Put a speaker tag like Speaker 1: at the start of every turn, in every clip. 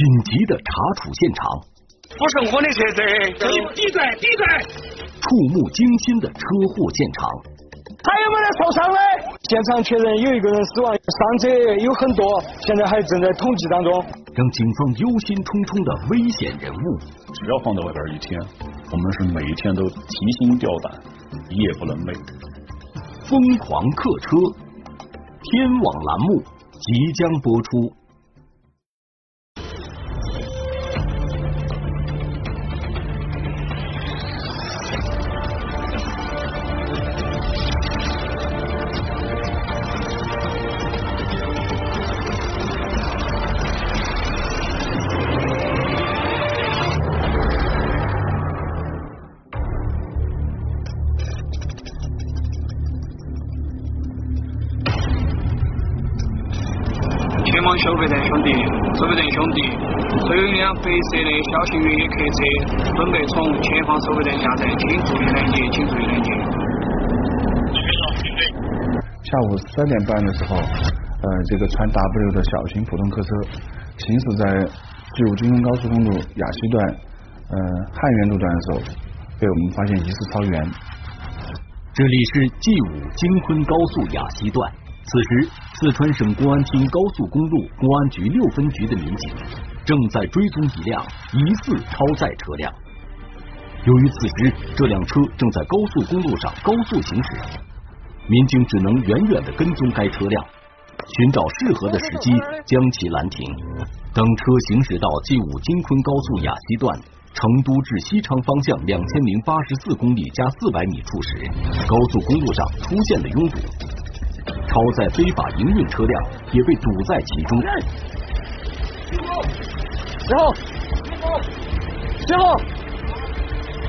Speaker 1: 紧急的查处现场，
Speaker 2: 不是我的车子，
Speaker 3: 闭嘴闭嘴！
Speaker 1: 触目惊心的车祸现场，
Speaker 3: 还有没有受伤的？
Speaker 4: 现场确认有一个人死亡，伤者有很多，现在还正在统计当中。
Speaker 1: 让警方忧心忡忡的危险人物，
Speaker 5: 只要放在外边一天，我们是每一天都提心吊胆，夜不能寐。
Speaker 1: 疯狂客车，天网栏目即将播出。
Speaker 2: 收费站兄弟，收费站兄弟，所有一辆白色的小型越野客车准备从前方收费站下站，请注意拦截，请注意拦截。
Speaker 6: 下午三点半的时候，呃，这个川 W 的小型普通客车行驶在 G 五京昆高速公路雅西段，呃，汉源路段的时候，被我们发现疑似超员。
Speaker 1: 这里是 G 五京昆高速雅西段。此时，四川省公安厅高速公路公安局六分局的民警正在追踪一辆疑似超载车辆。由于此时这辆车正在高速公路上高速行驶，民警只能远远的跟踪该车辆，寻找适合的时机将其拦停。等车行驶到 G 五京昆高速雅西段成都至西昌方向两千零八十四公里加四百米处时，高速公路上出现了拥堵。超载非法营运车辆也被堵在其中。
Speaker 4: 师傅，师傅，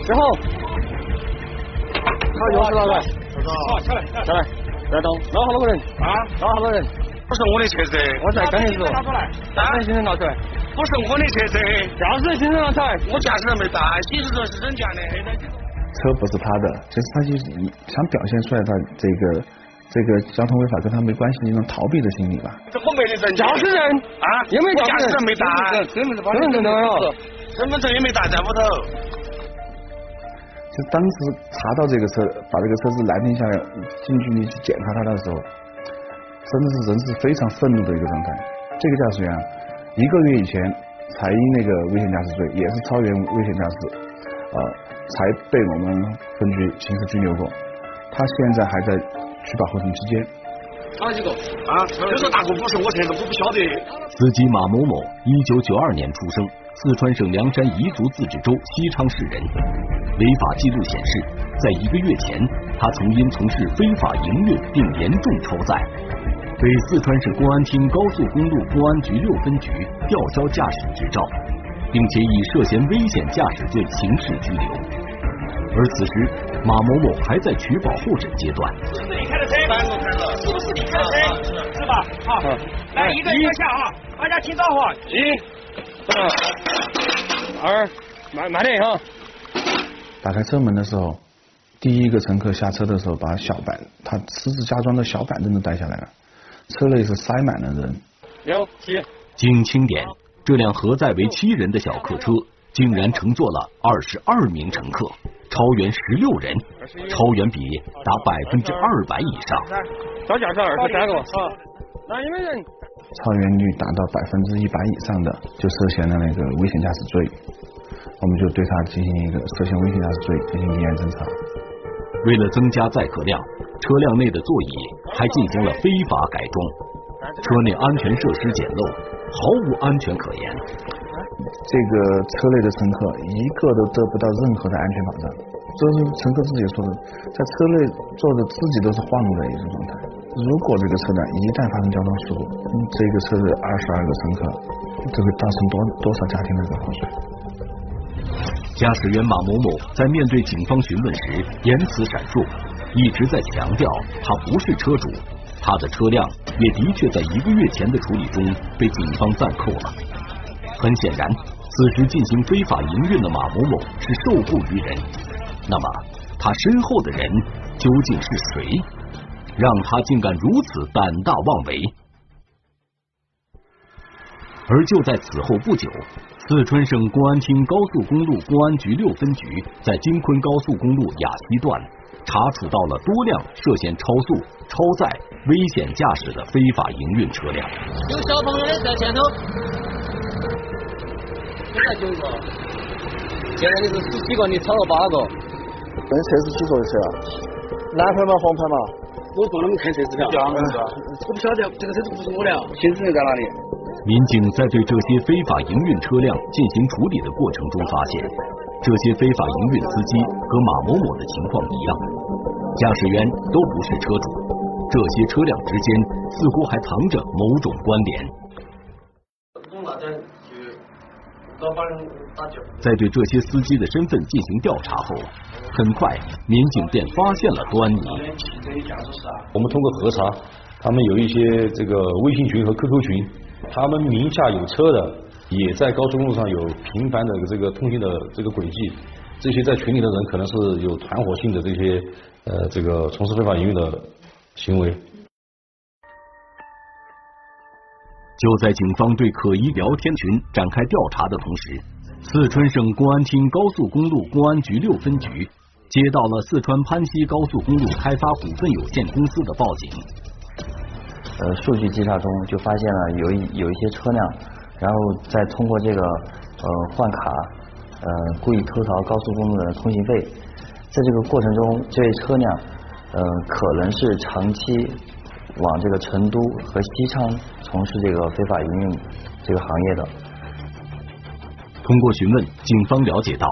Speaker 4: 师傅，他又是哪个？
Speaker 3: 好，下来，
Speaker 4: 下来，来动，捞好多个人
Speaker 3: 啊，
Speaker 4: 捞好多人。
Speaker 2: 不是我的车子，
Speaker 4: 我在刚才说，
Speaker 3: 拿出来，
Speaker 4: 驾驶证拿出来，
Speaker 2: 不是我的车子，
Speaker 4: 驾驶证拿出来，
Speaker 2: 我驾驶证没带，行驶证是人家的。
Speaker 6: 车不是他的，其实他就是想表现出来他这个。这个交通违法跟他没关系，一种逃避的心理吧。
Speaker 2: 这我没得证，
Speaker 4: 驾驶证
Speaker 2: 啊，
Speaker 4: 有没有
Speaker 2: 驾驶证没带，
Speaker 4: 身份证身份证有，
Speaker 2: 身份证也没带在屋头。
Speaker 6: 就当时查到这个车，把这个车子拦停下来，近距离去检查它的时候，真的是人是非常愤怒的一个状态。这个驾驶员一个月以前才因那个危险驾驶罪，也是超员危险驾驶，啊，才被我们分局刑事拘留过。他现在还在。取保候审期间。
Speaker 2: 哪几个啊？这个大哥不是我车子，我不晓得。
Speaker 1: 司机马某某，一九九二年出生，四川省凉山彝族自治州西昌市人。违法记录显示，在一个月前，他曾因从事非法营运并严重超载，被四川省公安厅高速公路公安局六分局吊销驾驶执照，并且以涉嫌危险驾驶罪刑事拘留。而此时。马某某还在取保候审阶段。
Speaker 3: 是不是你开的车？是不是你开的车？是吧？好，来一个一个下啊！大家听招呼，
Speaker 4: 一、二，慢慢点哈。
Speaker 6: 打开车门的时候，第一个乘客下车的时候，把小板，他私自加装的小板凳都带下来了，车内是塞满了人。
Speaker 4: 六七。
Speaker 1: 经清点，这辆核载为七人的小客车，竟然乘坐了二十二名乘客。超员十六人，超员比达百分之二百以上。
Speaker 4: 招驾驶二十三个，好，那有没有人？
Speaker 6: 超员率达到百分之一百以上的，就涉嫌了那个危险驾驶罪，我们就对他进行一个涉嫌危险驾驶罪进行立案侦查。
Speaker 1: 为了增加载客量，车辆内的座椅还进行了非法改装，车内安全设施简陋，毫无安全可言。
Speaker 6: 这个车内的乘客一个都得不到任何的安全保障，这是乘客自己说的，在车内坐着自己都是晃的一种状态。如果这个车辆一旦发生交通事故，这个车的二十二个乘客，这会造成多多少家庭的一个破碎？
Speaker 1: 驾驶员马某某在面对警方询问时，言辞闪烁，一直在强调他不是车主，他的车辆也的确在一个月前的处理中被警方暂扣了。很显然，此时进行非法营运的马某某是受雇于人。那么，他身后的人究竟是谁，让他竟敢如此胆大妄为？而就在此后不久，四川省公安厅高速公路公安局六分局在京昆高速公路雅西段查处到了多辆涉嫌超速、超载、危险驾驶的非法营运车辆。
Speaker 7: 有小朋友在前头，现在九个，现在你是十几个，你超了八个。
Speaker 4: 跟车是几座的车啊？蓝牌吗？黄牌吗？
Speaker 7: 我帮他们看车子票。
Speaker 4: 我不晓得，这个车子不是我的。
Speaker 7: 行驶证在哪里？
Speaker 1: 民警在对这些非法营运车辆进行处理的过程中发现，这些非法营运司机和马某某的情况一样，驾驶员都不是车主，这些车辆之间似乎还藏着某种关联。在对这些司机的身份进行调查后，很快民警便发现了端倪。
Speaker 8: 我们通过核查，他们有一些这个微信群和 QQ 群。他们名下有车的，也在高速公路上有频繁的这个通行的这个轨迹。这些在群里的人可能是有团伙性的这些呃这个从事非法营运的行为。
Speaker 1: 就在警方对可疑聊天群展开调查的同时，四川省公安厅高速公路公安局六分局接到了四川攀西高速公路开发股份有限公司的报警。
Speaker 9: 呃，数据稽查中就发现了有一有一些车辆，然后再通过这个呃换卡，呃故意偷逃高速公路的通行费，在这个过程中，这类车辆呃可能是长期往这个成都和西昌从事这个非法营运这个行业的。
Speaker 1: 通过询问，警方了解到，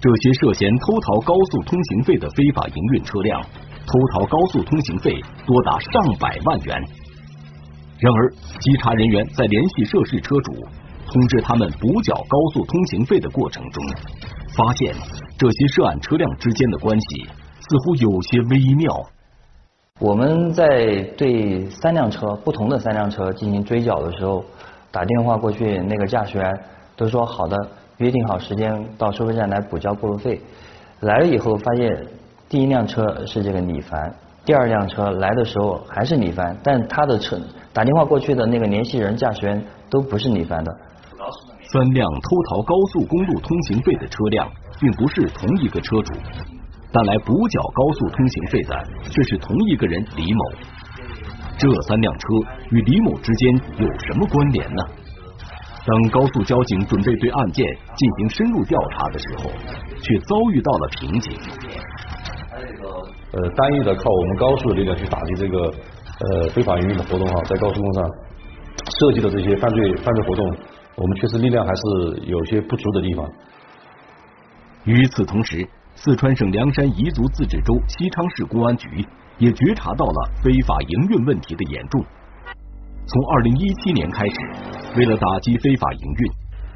Speaker 1: 这些涉嫌偷逃高速通行费的非法营运车辆，偷逃高速通行费多达上百万元。然而，稽查人员在联系涉事车主，通知他们补缴高速通行费的过程中，发现这些涉案车辆之间的关系似乎有些微妙。
Speaker 9: 我们在对三辆车不同的三辆车进行追缴的时候，打电话过去，那个驾驶员都说好的，约定好时间到收费站来补交过路费。来了以后，发现第一辆车是这个李凡。第二辆车来的时候还是李凡，但他的车打电话过去的那个联系人驾驶员都不是李凡的。
Speaker 1: 三辆偷逃高速公路通行费的车辆并不是同一个车主，但来补缴高速通行费的却是同一个人李某。这三辆车与李某之间有什么关联呢？当高速交警准备对案件进行深入调查的时候，却遭遇到了瓶颈。
Speaker 8: 呃，单一的靠我们高速的力量去打击这个呃非法营运的活动哈，在高速公路上涉及的这些犯罪犯罪活动，我们确实力量还是有些不足的地方。
Speaker 1: 与此同时，四川省凉山彝族自治州西昌市公安局也觉察到了非法营运问题的严重。从二零一七年开始，为了打击非法营运，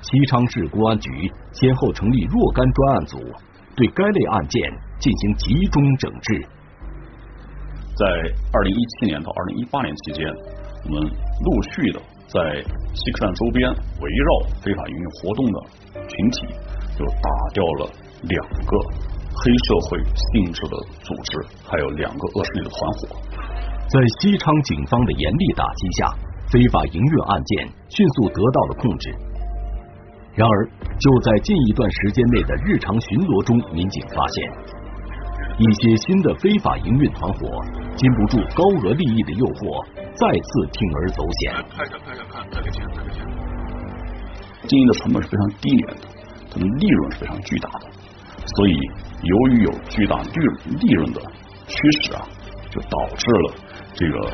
Speaker 1: 西昌市公安局先后成立若干专案组。对该类案件进行集中整治。
Speaker 5: 在二零一七年到二零一八年期间，我们陆续的在西客站周边围绕非法营运活动的群体，就打掉了两个黑社会性质的组织，还有两个恶势力的团伙。
Speaker 1: 在西昌警方的严厉打击下，非法营运案件迅速得到了控制。然而，就在近一段时间内的日常巡逻中，民警发现一些新的非法营运团伙禁不住高额利益的诱惑，再次铤而走险。
Speaker 5: 经营的成本是非常低廉的，它的利润是非常巨大的，所以由于有巨大利利润的驱使啊，就导致了这个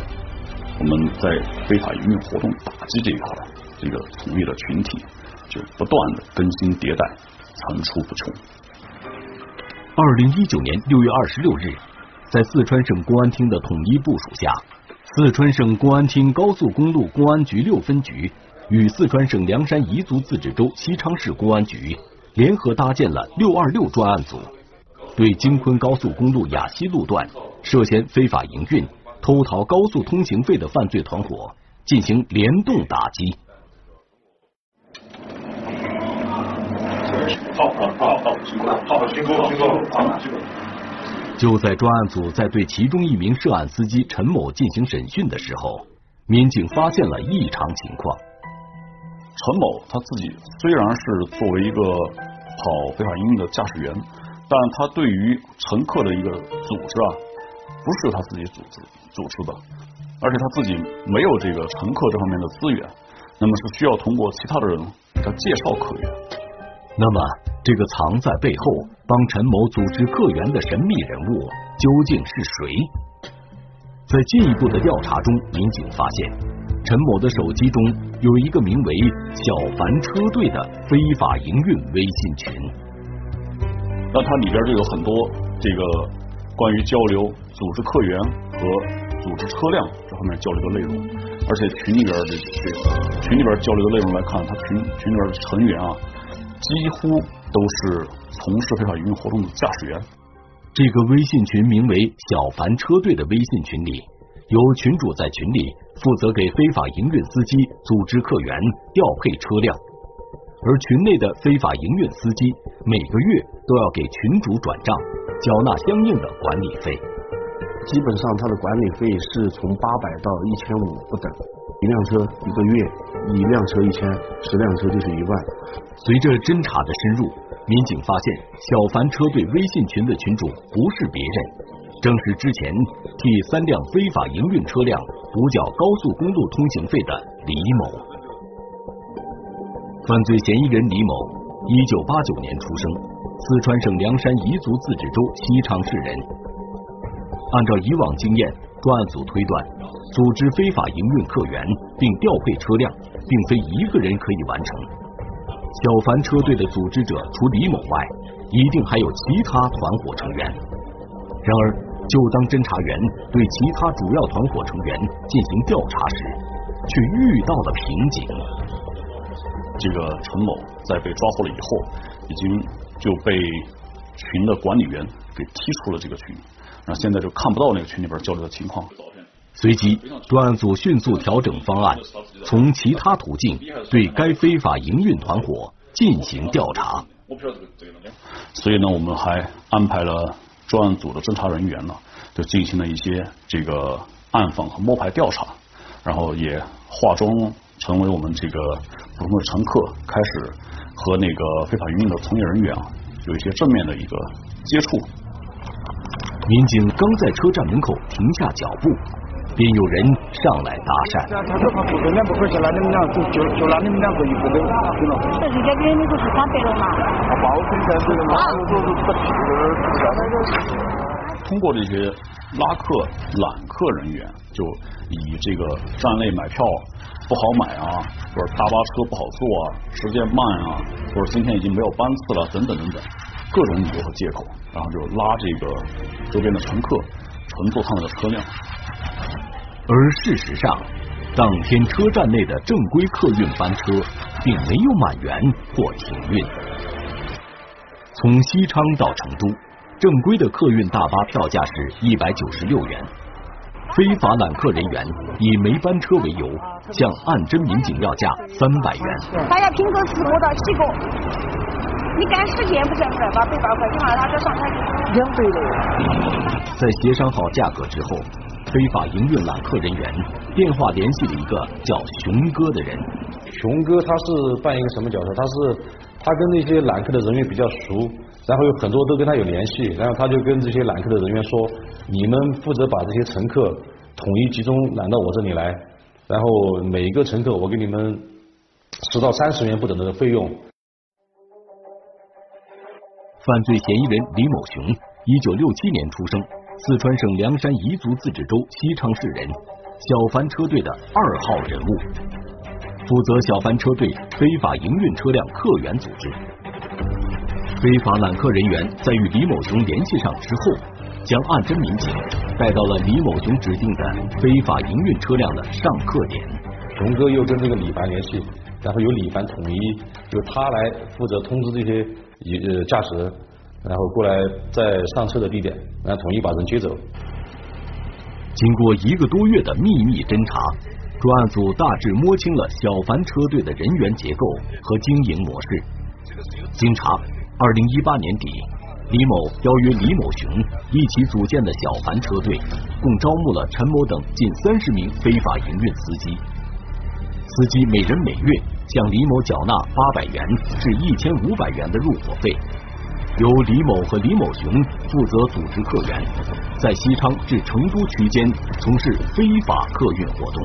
Speaker 5: 我们在非法营运活动打击这一块这个从业的群体。就不断的更新迭代，层出不穷。
Speaker 1: 二零一九年六月二十六日，在四川省公安厅的统一部署下，四川省公安厅高速公路公安局六分局与四川省凉山彝族自治州西昌市公安局联合搭建了六二六专案组，对京昆高速公路雅西路段涉嫌非法营运、偷逃高速通行费的犯罪团伙进行联动打击。就在专案组在对其中一名涉案司机陈某进行审讯的时候，民警发现了异常情况。
Speaker 5: 陈某他自己虽然是作为一个跑非法营运的驾驶员，但他对于乘客的一个组织啊，不是他自己组织组织的，而且他自己没有这个乘客这方面的资源，那么是需要通过其他的人给他介绍客源。
Speaker 1: 那么，这个藏在背后帮陈某组织客源的神秘人物究竟是谁？在进一步的调查中，民警发现陈某的手机中有一个名为“小凡车队”的非法营运微信群。
Speaker 5: 那它里边就有很多这个关于交流、组织客源和组织车辆这方面交流的内容，而且群里边的这个群里边交流的内容来看，他群群里边的成员啊。几乎都是从事非法营运活动的驾驶员。
Speaker 1: 这个微信群名为“小凡车队”的微信群里，有群主在群里负责给非法营运司机组织客源、调配车辆，而群内的非法营运司机每个月都要给群主转账，缴纳相应的管理费。
Speaker 10: 基本上，他的管理费是从八百到一千五不等。一辆车一个月，一辆车一千，十辆车就是一万。
Speaker 1: 随着侦查的深入，民警发现小凡车队微信群的群主不是别人，正是之前替三辆非法营运车辆补缴高速公路通行费的李某。犯罪嫌疑人李某，一九八九年出生，四川省凉山彝族自治州西昌市人。按照以往经验，专案组推断。组织非法营运客源并调配车辆，并非一个人可以完成。小凡车队的组织者除李某外，一定还有其他团伙成员。然而，就当侦查员对其他主要团伙成员进行调查时，却遇到了瓶颈。
Speaker 5: 这个陈某在被抓获了以后，已经就被群的管理员给踢出了这个群，那现在就看不到那个群里边交流的情况。
Speaker 1: 随即，专案组迅速调整方案，从其他途径对该非法营运团伙进行调查。
Speaker 5: 所以呢，我们还安排了专案组的侦查人员呢，就进行了一些这个暗访和摸排调查，然后也化妆成为我们这个普通的乘客，开始和那个非法营运的从业人员啊有一些正面的一个接触。
Speaker 1: 民警刚在车站门口停下脚步。便有人上来搭讪。
Speaker 5: 通过这些拉客揽客人员，就以这个站内买票不好买啊，或者大巴车不好坐啊，时间慢啊，或者今天已经没有班次了，等等等等，各种理由和借口，然后就拉这个周边的乘客乘坐他们的车辆。
Speaker 1: 而事实上，当天车站内的正规客运班车并没有满员或停运。从西昌到成都，正规的客运大巴票价是一百九十六元。非法揽客人员以没班车为由，向案侦民警要价三百元。
Speaker 11: 大家拼个十个到七个，你赶时间不见不来，把百八块钱嘛，他就上来
Speaker 4: 两百了。
Speaker 1: 在协商好价格之后。非法营运揽客人员电话联系了一个叫熊哥的人。
Speaker 8: 熊哥他是扮演一个什么角色？他是他跟那些揽客的人员比较熟，然后有很多都跟他有联系，然后他就跟这些揽客的人员说：“你们负责把这些乘客统一集中揽到我这里来，然后每个乘客我给你们十到三十元不等的费用。”
Speaker 1: 犯罪嫌疑人李某雄，一九六七年出生。四川省凉山彝族自治州西昌市人，小凡车队的二号人物，负责小凡车队非法营运车辆客源组织。非法揽客人员在与李某雄联系上之后，将案侦民警带到了李某雄指定的非法营运车辆的上客点。
Speaker 8: 熊哥又跟这个李凡联系，然后由李凡统一，由他来负责通知这些呃驾驶。然后过来在上车的地点，然后统一把人接走。
Speaker 1: 经过一个多月的秘密侦查，专案组大致摸清了小凡车队的人员结构和经营模式。经查，二零一八年底，李某邀约李某雄一起组建的小凡车队，共招募了陈某等近三十名非法营运司机。司机每人每月向李某缴纳八百元至一千五百元的入伙费，由李某和李某雄负责组织客源，在西昌至成都区间从事非法客运活动。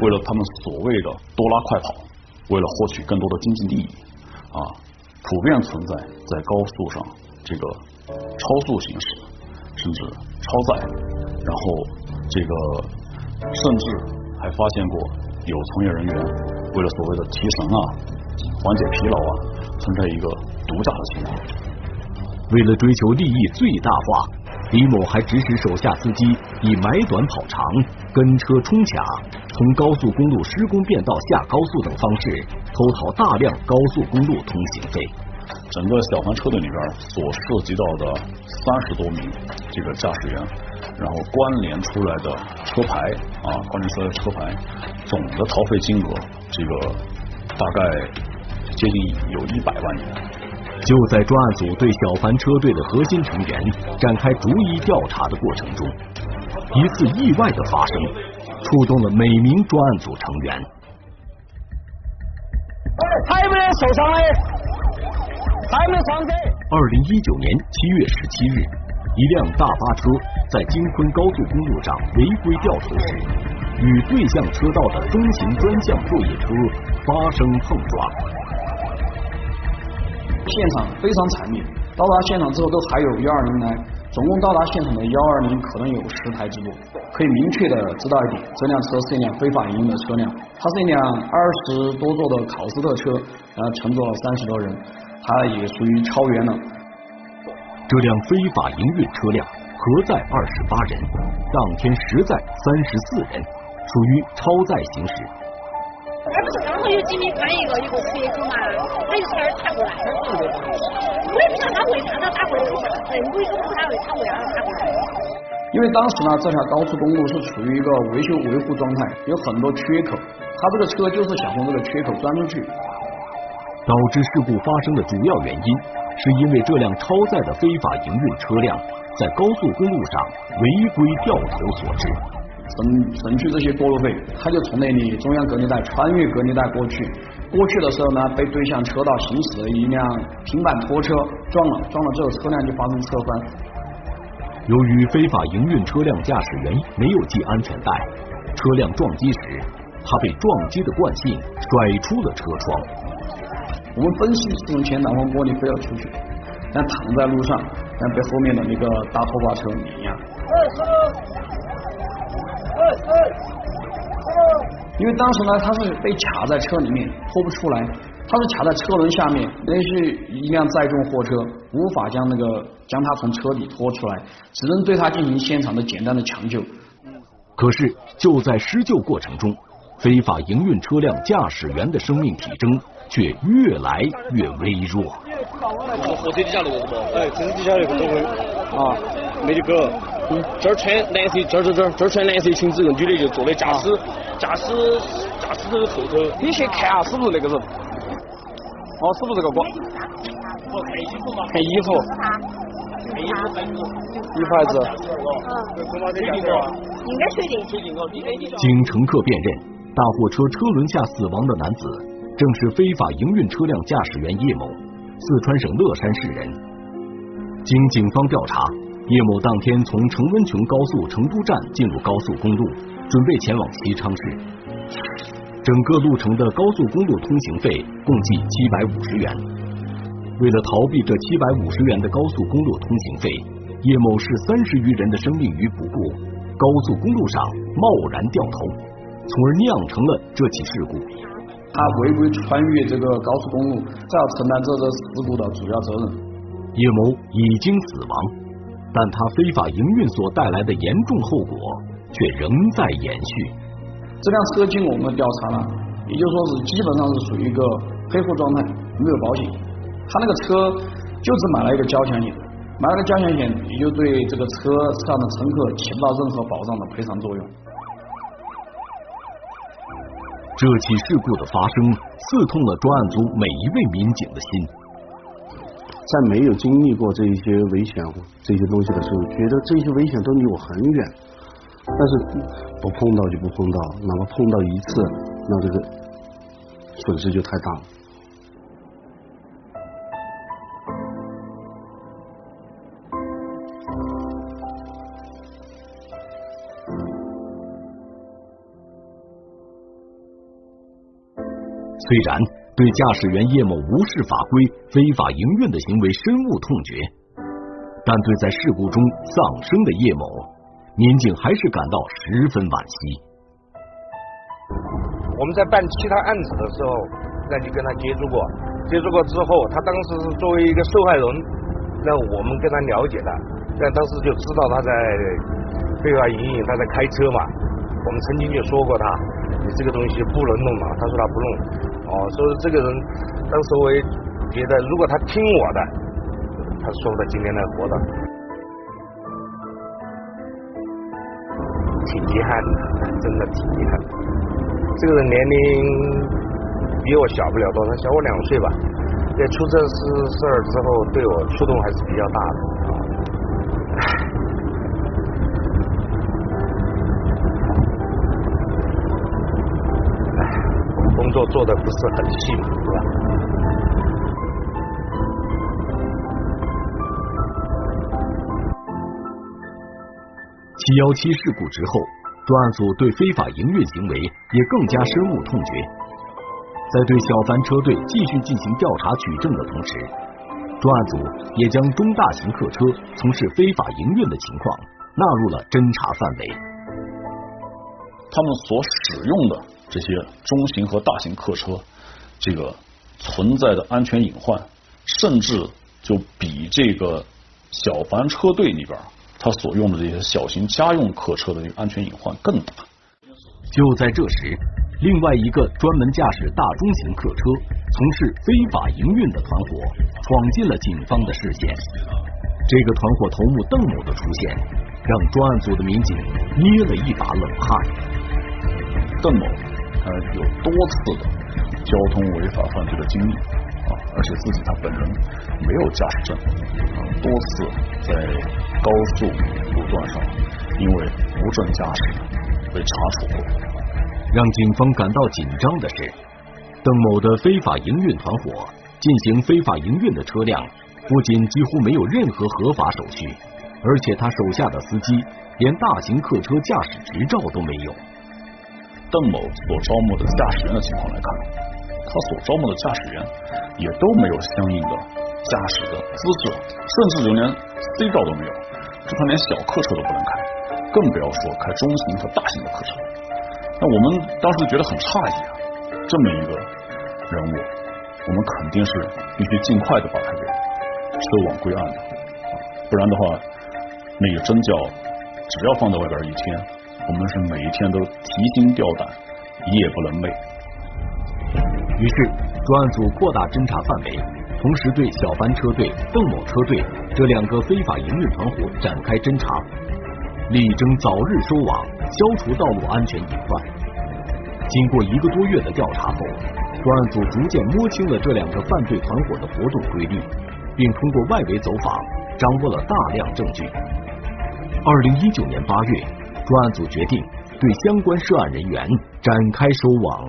Speaker 5: 为了他们所谓的多拉快跑，为了获取更多的经济利益，啊，普遍存在在高速上这个超速行驶，甚至超载，然后这个甚至还发现过有从业人员为了所谓的提神啊、缓解疲劳啊，存在一个毒驾的情况。
Speaker 1: 为了追求利益最大化。李某还指使手下司机以买短跑长、跟车冲卡、从高速公路施工便道下高速等方式偷逃大量高速公路通行费。
Speaker 5: 整个小黄车队里边所涉及到的三十多名这个驾驶员，然后关联出来的车牌啊，关联出来的车牌，总的逃费金额，这个大概接近有一百万元。
Speaker 1: 就在专案组对小凡车队的核心成员展开逐一调查的过程中，一次意外的发生，触动了每名专案组成员。
Speaker 4: 还有没有受伤的？还有没有伤者？
Speaker 1: 二零一九年七月十七日，一辆大巴车在京昆高速公路上违规掉头时，与对向车道的中型专项作业车发生碰撞。
Speaker 12: 现场非常惨烈，到达现场之后都还有幺二零来，总共到达现场的幺二零可能有十台之多。可以明确的知道一点，这辆车是一辆非法营运的车辆，它是一辆二十多座的考斯特车，然后乘坐了三十多人，它也属于超员了。
Speaker 1: 这辆非法营运车辆核载二十八人，当天实载三十四人，属于超载行驶。
Speaker 11: 而不是刚好有几米宽一个一个缺口嘛，他就差点踏过来。我也不晓得他为啥他打过来，任何一个路他为他为啥打过来。
Speaker 12: 因为当时呢，这条高速公路是处于一个维修维护状态，有很多缺口，他这个车就是想从这个缺口钻出去。
Speaker 1: 导致事故发生的主要原因，是因为这辆超载的非法营运车辆在高速公路上违规掉头所致。
Speaker 12: 省省去这些过路费，他就从那里中央隔离带穿越隔离带过去。过去的时候呢，被对向车道行驶的一辆平板拖车撞了，撞了之后车辆就发生侧翻。
Speaker 1: 由于非法营运车辆驾驶员没有系安全带，车辆撞击时，他被撞击的惯性甩出了车窗。
Speaker 12: 我们分析是从前挡风玻璃飞了出去，但躺在路上，但被后面的那个大拖把车碾压。因为当时呢，他是被卡在车里面拖不出来，他是卡在车轮下面，那是一辆载重货车，无法将那个将他从车底拖出来，只能对他进行现场的简单的抢救。
Speaker 1: 可是就在施救过程中，非法营运车辆驾驶员的生命体征却越来越微弱。
Speaker 7: 火车底下那个是不？
Speaker 4: 哎，车底下那个都会啊，没得狗。
Speaker 7: 这儿穿蓝色，这儿这儿这儿这儿穿蓝色裙子，个女的就坐在驾驶驾驶驾驶的后头。
Speaker 4: 你去看下是不是那个人？哦，是不是这个光？
Speaker 7: 看衣服嘛。
Speaker 4: 看衣服。
Speaker 7: 看衣服，看衣服。
Speaker 4: 女牌子。
Speaker 11: 应该确定。
Speaker 1: 经乘客辨认，大货车车轮下死亡的男子正是非法营运车辆驾驶员叶某，四川省乐山市人。经警方调查。叶某当天从成温邛高速成都站进入高速公路，准备前往西昌市。整个路程的高速公路通行费共计七百五十元。为了逃避这七百五十元的高速公路通行费，叶某视三十余人的生命于不顾，高速公路上贸然掉头，从而酿成了这起事故。
Speaker 12: 他违规穿越这个高速公路，再要承担这个事故的主要责任。
Speaker 1: 叶某已经死亡。但他非法营运所带来的严重后果却仍在延续。
Speaker 12: 这辆车经我们调查了，也就说是基本上是属于一个黑户状态，没有保险。他那个车就只买了一个交强险，买了个交强险也就对这个车上的乘客起不到任何保障的赔偿作用。
Speaker 1: 这起事故的发生刺痛了专案组每一位民警的心。
Speaker 10: 在没有经历过这一些危险这些东西的时候，觉得这些危险都离我很远，但是不碰到就不碰到，哪怕碰到一次，那这个损失就太大了。
Speaker 1: 虽然对驾驶员叶某无视法规、非法营运的行为深恶痛绝，但对在事故中丧生的叶某，民警还是感到十分惋惜。
Speaker 13: 我们在办其他案子的时候，那就跟他接触过，接触过之后，他当时是作为一个受害人，那我们跟他了解的，那当时就知道他在非法营运，他在开车嘛。我们曾经就说过他，你这个东西不能弄嘛，他说他不弄。哦，所以这个人当时我也觉得，如果他听我的，他说不到今天来活的，挺遗憾的，真的挺遗憾的。这个人年龄比我小不了多少，小我两岁吧。在出这事事儿之后，对我触动还是比较大的。工作做的不是很细，是吧？
Speaker 1: 七幺七事故之后，专案组对非法营运行为也更加深恶痛绝。在对小凡车队继续进行调查取证的同时，专案组也将中大型客车从事非法营运的情况纳入了侦查范围。
Speaker 5: 他们所使用的。这些中型和大型客车，这个存在的安全隐患，甚至就比这个小凡车队里边他所用的这些小型家用客车的这个安全隐患更大。
Speaker 1: 就在这时，另外一个专门驾驶大中型客车从事非法营运的团伙闯进了警方的视线。这个团伙头目邓某的出现，让专案组的民警捏了一把冷汗。
Speaker 5: 邓某。他有多次的交通违法犯罪的经历啊，而且自己他本人没有驾驶证啊，多次在高速路段上因为无证驾驶被查处过。
Speaker 1: 让警方感到紧张的是，邓某的非法营运团伙进行非法营运的车辆不仅几乎没有任何合法手续，而且他手下的司机连大型客车驾驶执照都没有。
Speaker 5: 邓某所招募的驾驶员的情况来看，他所招募的驾驶员也都没有相应的驾驶的资质，甚至就连 C 照都没有，这他连小客车都不能开，更不要说开中型和大型的客车。那我们当时觉得很诧异啊，这么一个人物，我们肯定是必须尽快的把他给收网归案的，不然的话，那个真叫只要放在外边一天。我们是每天都提心吊胆，夜不能寐。
Speaker 1: 于是，专案组扩大侦查范围，同时对小帆车队、邓某车队这两个非法营运团伙展开侦查，力争早日收网，消除道路安全隐患。经过一个多月的调查后，专案组逐渐摸清了这两个犯罪团伙的活动规律，并通过外围走访，掌握了大量证据。二零一九年八月。专案组决定对相关涉案人员展开收网。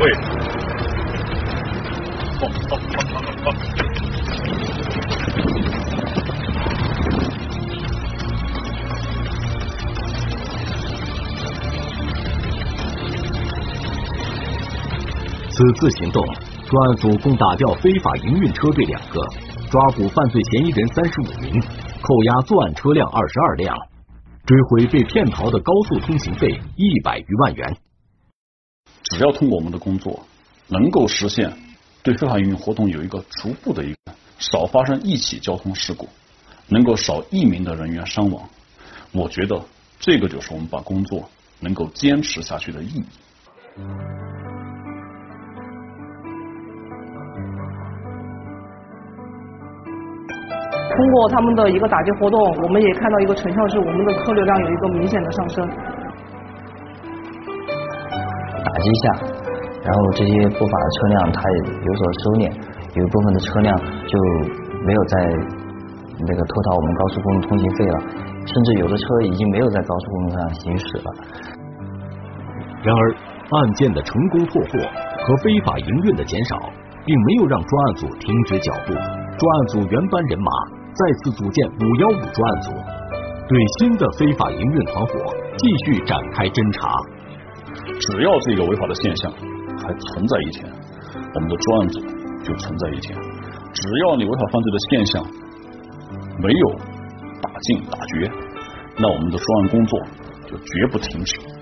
Speaker 5: 喂，
Speaker 1: 此次行动，专案组共打掉非法营运车队两个，抓捕犯罪嫌疑人三十五名，扣押作案车辆二十二辆，追回被骗逃的高速通行费一百余万元。
Speaker 5: 只要通过我们的工作，能够实现对非法营运活动有一个逐步的一个少发生一起交通事故，能够少一名的人员伤亡，我觉得这个就是我们把工作能够坚持下去的意义。
Speaker 14: 通过他们的一个打击活动，我们也看到一个成效是我们的客流量有一个明显的上升。
Speaker 9: 打击下，然后这些不法的车辆它也有所收敛，有一部分的车辆就没有在那个偷逃我们高速公路通行费了，甚至有的车已经没有在高速公路上行驶了。
Speaker 1: 然而，案件的成功破获和非法营运的减少，并没有让专案组停止脚步。专案组原班人马再次组建“五幺五”专案组，对新的非法营运团伙继续展开侦查。
Speaker 5: 只要这个违法的现象还存在一天，我们的专案组就存在一天。只要你违法犯罪的现象没有打尽打绝，那我们的专案工作就绝不停止。